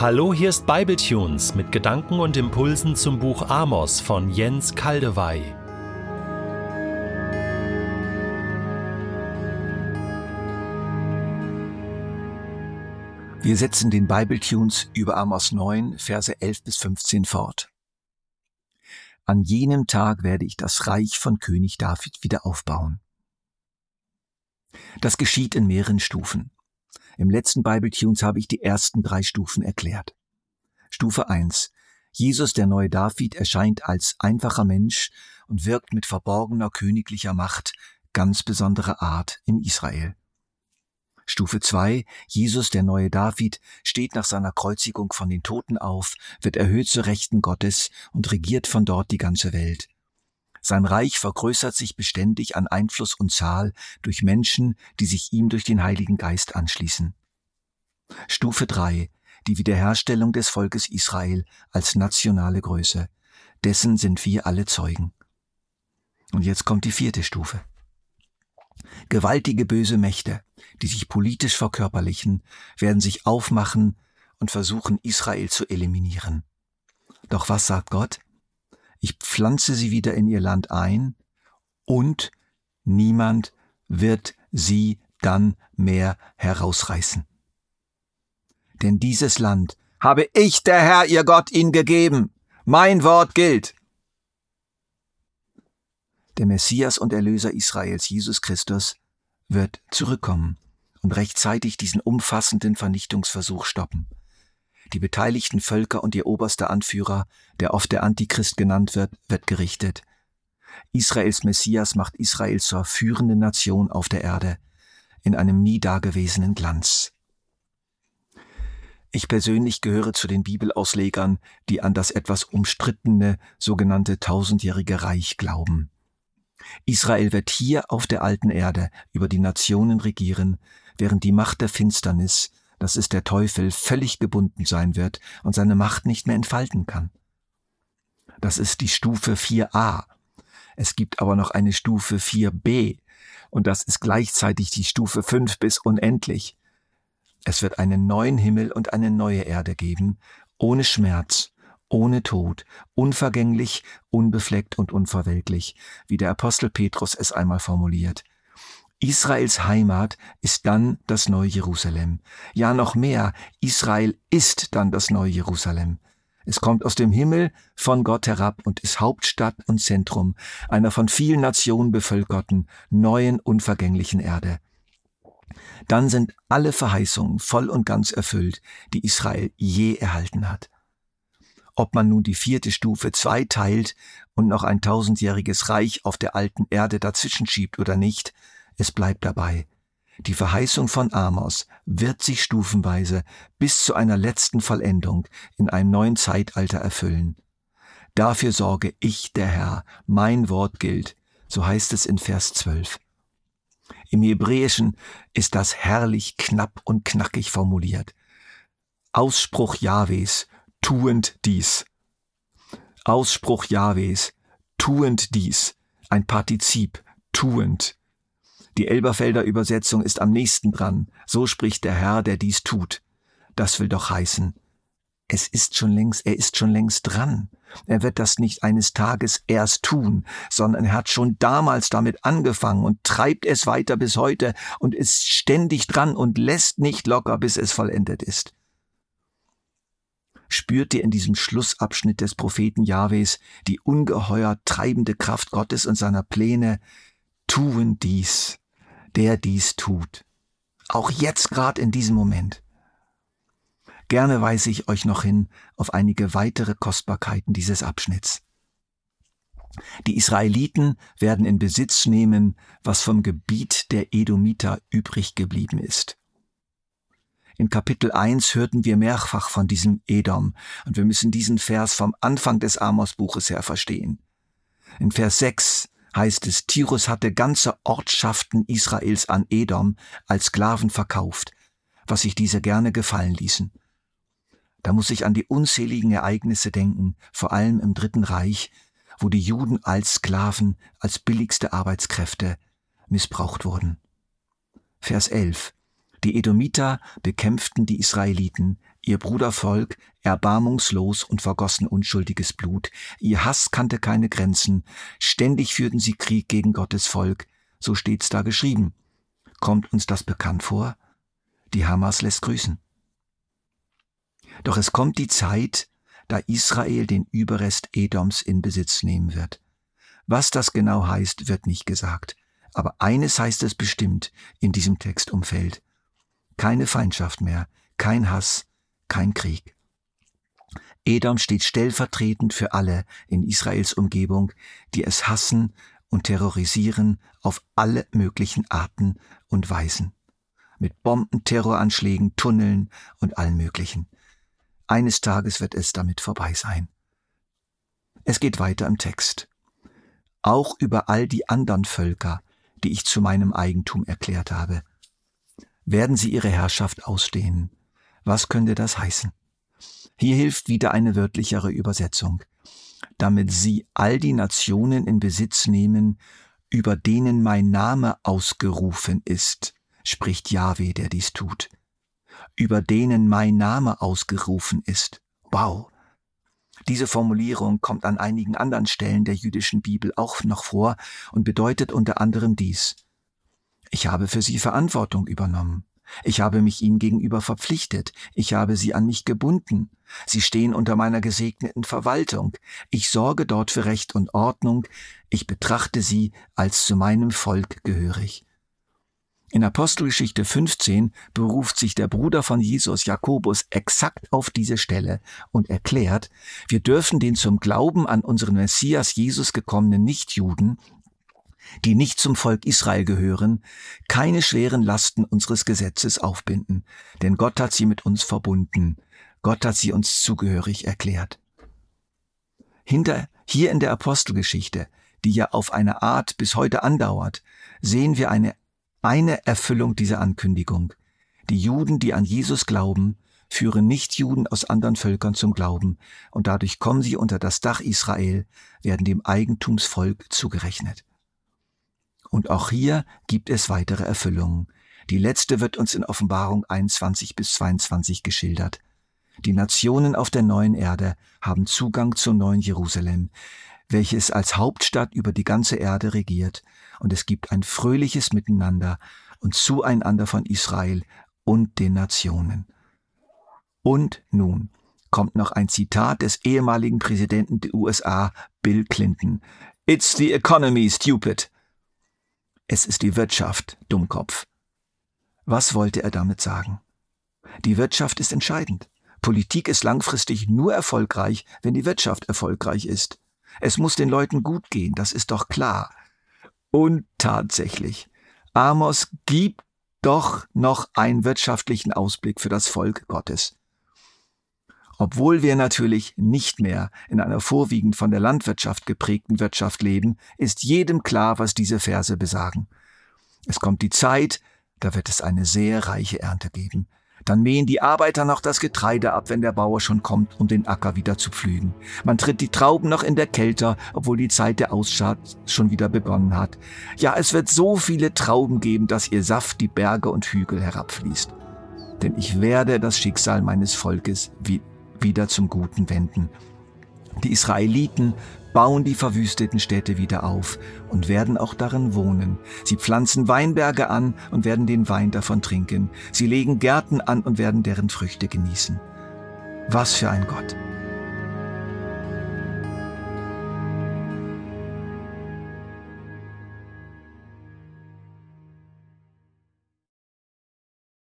Hallo, hier ist Bibletunes mit Gedanken und Impulsen zum Buch Amos von Jens Kaldewey. Wir setzen den Bibletunes über Amos 9, Verse 11 bis 15 fort. An jenem Tag werde ich das Reich von König David wieder aufbauen. Das geschieht in mehreren Stufen. Im letzten Bible Tunes habe ich die ersten drei Stufen erklärt. Stufe 1. Jesus, der neue David, erscheint als einfacher Mensch und wirkt mit verborgener königlicher Macht ganz besonderer Art in Israel. Stufe 2. Jesus, der neue David, steht nach seiner Kreuzigung von den Toten auf, wird erhöht zu Rechten Gottes und regiert von dort die ganze Welt. Sein Reich vergrößert sich beständig an Einfluss und Zahl durch Menschen, die sich ihm durch den Heiligen Geist anschließen. Stufe 3. Die Wiederherstellung des Volkes Israel als nationale Größe. Dessen sind wir alle Zeugen. Und jetzt kommt die vierte Stufe. Gewaltige böse Mächte, die sich politisch verkörperlichen, werden sich aufmachen und versuchen, Israel zu eliminieren. Doch was sagt Gott? Ich pflanze sie wieder in ihr Land ein und niemand wird sie dann mehr herausreißen. Denn dieses Land habe ich, der Herr, ihr Gott, ihnen gegeben. Mein Wort gilt. Der Messias und Erlöser Israels, Jesus Christus, wird zurückkommen und rechtzeitig diesen umfassenden Vernichtungsversuch stoppen. Die beteiligten Völker und ihr oberster Anführer, der oft der Antichrist genannt wird, wird gerichtet. Israels Messias macht Israel zur führenden Nation auf der Erde, in einem nie dagewesenen Glanz. Ich persönlich gehöre zu den Bibelauslegern, die an das etwas umstrittene sogenannte tausendjährige Reich glauben. Israel wird hier auf der alten Erde über die Nationen regieren, während die Macht der Finsternis dass es der Teufel völlig gebunden sein wird und seine Macht nicht mehr entfalten kann. Das ist die Stufe 4a. Es gibt aber noch eine Stufe 4b und das ist gleichzeitig die Stufe 5 bis unendlich. Es wird einen neuen Himmel und eine neue Erde geben, ohne Schmerz, ohne Tod, unvergänglich, unbefleckt und unverwelklich, wie der Apostel Petrus es einmal formuliert. Israels Heimat ist dann das neue Jerusalem. Ja, noch mehr, Israel ist dann das neue Jerusalem. Es kommt aus dem Himmel von Gott herab und ist Hauptstadt und Zentrum einer von vielen Nationen bevölkerten, neuen, unvergänglichen Erde. Dann sind alle Verheißungen voll und ganz erfüllt, die Israel je erhalten hat. Ob man nun die vierte Stufe zweiteilt und noch ein tausendjähriges Reich auf der alten Erde dazwischen schiebt oder nicht, es bleibt dabei. Die Verheißung von Amos wird sich stufenweise bis zu einer letzten Vollendung in einem neuen Zeitalter erfüllen. Dafür sorge ich, der Herr, mein Wort gilt, so heißt es in Vers 12. Im Hebräischen ist das herrlich knapp und knackig formuliert. Ausspruch Jahwes, tuend dies. Ausspruch Jahwes, tuend dies. Ein Partizip, tuend. Die Elberfelder Übersetzung ist am nächsten dran. So spricht der Herr, der dies tut. Das will doch heißen, es ist schon längst, er ist schon längst dran. Er wird das nicht eines Tages erst tun, sondern er hat schon damals damit angefangen und treibt es weiter bis heute und ist ständig dran und lässt nicht locker, bis es vollendet ist. Spürt ihr in diesem Schlussabschnitt des Propheten Jahwes die ungeheuer treibende Kraft Gottes und seiner Pläne? Tun dies der dies tut. Auch jetzt gerade in diesem Moment. Gerne weise ich euch noch hin auf einige weitere Kostbarkeiten dieses Abschnitts. Die Israeliten werden in Besitz nehmen, was vom Gebiet der Edomiter übrig geblieben ist. In Kapitel 1 hörten wir mehrfach von diesem Edom und wir müssen diesen Vers vom Anfang des Amos-Buches her verstehen. In Vers 6 heißt es, Tirus hatte ganze Ortschaften Israels an Edom als Sklaven verkauft, was sich diese gerne gefallen ließen. Da muss ich an die unzähligen Ereignisse denken, vor allem im Dritten Reich, wo die Juden als Sklaven, als billigste Arbeitskräfte missbraucht wurden. Vers 11. Die Edomiter bekämpften die Israeliten, ihr Brudervolk, erbarmungslos und vergossen unschuldiges Blut, ihr Hass kannte keine Grenzen, ständig führten sie Krieg gegen Gottes Volk, so steht's da geschrieben. Kommt uns das bekannt vor? Die Hamas lässt grüßen. Doch es kommt die Zeit, da Israel den Überrest Edoms in Besitz nehmen wird. Was das genau heißt, wird nicht gesagt. Aber eines heißt es bestimmt in diesem Textumfeld. Keine Feindschaft mehr, kein Hass, kein Krieg. Edom steht stellvertretend für alle in Israels Umgebung, die es hassen und terrorisieren auf alle möglichen Arten und Weisen. Mit Bomben, Terroranschlägen, Tunneln und allen möglichen. Eines Tages wird es damit vorbei sein. Es geht weiter im Text. Auch über all die anderen Völker, die ich zu meinem Eigentum erklärt habe, werden sie ihre Herrschaft ausdehnen. Was könnte das heißen? Hier hilft wieder eine wörtlichere Übersetzung. Damit sie all die Nationen in Besitz nehmen, über denen mein Name ausgerufen ist, spricht Jahwe, der dies tut über denen mein Name ausgerufen ist. Wow. Diese Formulierung kommt an einigen anderen Stellen der jüdischen Bibel auch noch vor und bedeutet unter anderem dies. Ich habe für sie Verantwortung übernommen. Ich habe mich ihnen gegenüber verpflichtet. Ich habe sie an mich gebunden. Sie stehen unter meiner gesegneten Verwaltung. Ich sorge dort für Recht und Ordnung. Ich betrachte sie als zu meinem Volk gehörig. In Apostelgeschichte 15 beruft sich der Bruder von Jesus, Jakobus, exakt auf diese Stelle und erklärt, wir dürfen den zum Glauben an unseren Messias Jesus gekommenen Nichtjuden, die nicht zum Volk Israel gehören, keine schweren Lasten unseres Gesetzes aufbinden, denn Gott hat sie mit uns verbunden, Gott hat sie uns zugehörig erklärt. Hinter, hier in der Apostelgeschichte, die ja auf eine Art bis heute andauert, sehen wir eine eine Erfüllung dieser Ankündigung. Die Juden, die an Jesus glauben, führen Nichtjuden aus anderen Völkern zum Glauben, und dadurch kommen sie unter das Dach Israel, werden dem Eigentumsvolk zugerechnet. Und auch hier gibt es weitere Erfüllungen. Die letzte wird uns in Offenbarung 21 bis 22 geschildert. Die Nationen auf der neuen Erde haben Zugang zum neuen Jerusalem, welches als Hauptstadt über die ganze Erde regiert, und es gibt ein fröhliches Miteinander und Zueinander von Israel und den Nationen. Und nun kommt noch ein Zitat des ehemaligen Präsidenten der USA, Bill Clinton. It's the economy, stupid. Es ist die Wirtschaft, Dummkopf. Was wollte er damit sagen? Die Wirtschaft ist entscheidend. Politik ist langfristig nur erfolgreich, wenn die Wirtschaft erfolgreich ist. Es muss den Leuten gut gehen, das ist doch klar. Und tatsächlich, Amos gibt doch noch einen wirtschaftlichen Ausblick für das Volk Gottes. Obwohl wir natürlich nicht mehr in einer vorwiegend von der Landwirtschaft geprägten Wirtschaft leben, ist jedem klar, was diese Verse besagen. Es kommt die Zeit, da wird es eine sehr reiche Ernte geben. Dann mähen die Arbeiter noch das Getreide ab, wenn der Bauer schon kommt, um den Acker wieder zu pflügen. Man tritt die Trauben noch in der Kälte, obwohl die Zeit der Ausschat schon wieder begonnen hat. Ja, es wird so viele Trauben geben, dass ihr Saft die Berge und Hügel herabfließt. Denn ich werde das Schicksal meines Volkes wieder zum Guten wenden. Die Israeliten bauen die verwüsteten Städte wieder auf und werden auch darin wohnen. Sie pflanzen Weinberge an und werden den Wein davon trinken. Sie legen Gärten an und werden deren Früchte genießen. Was für ein Gott!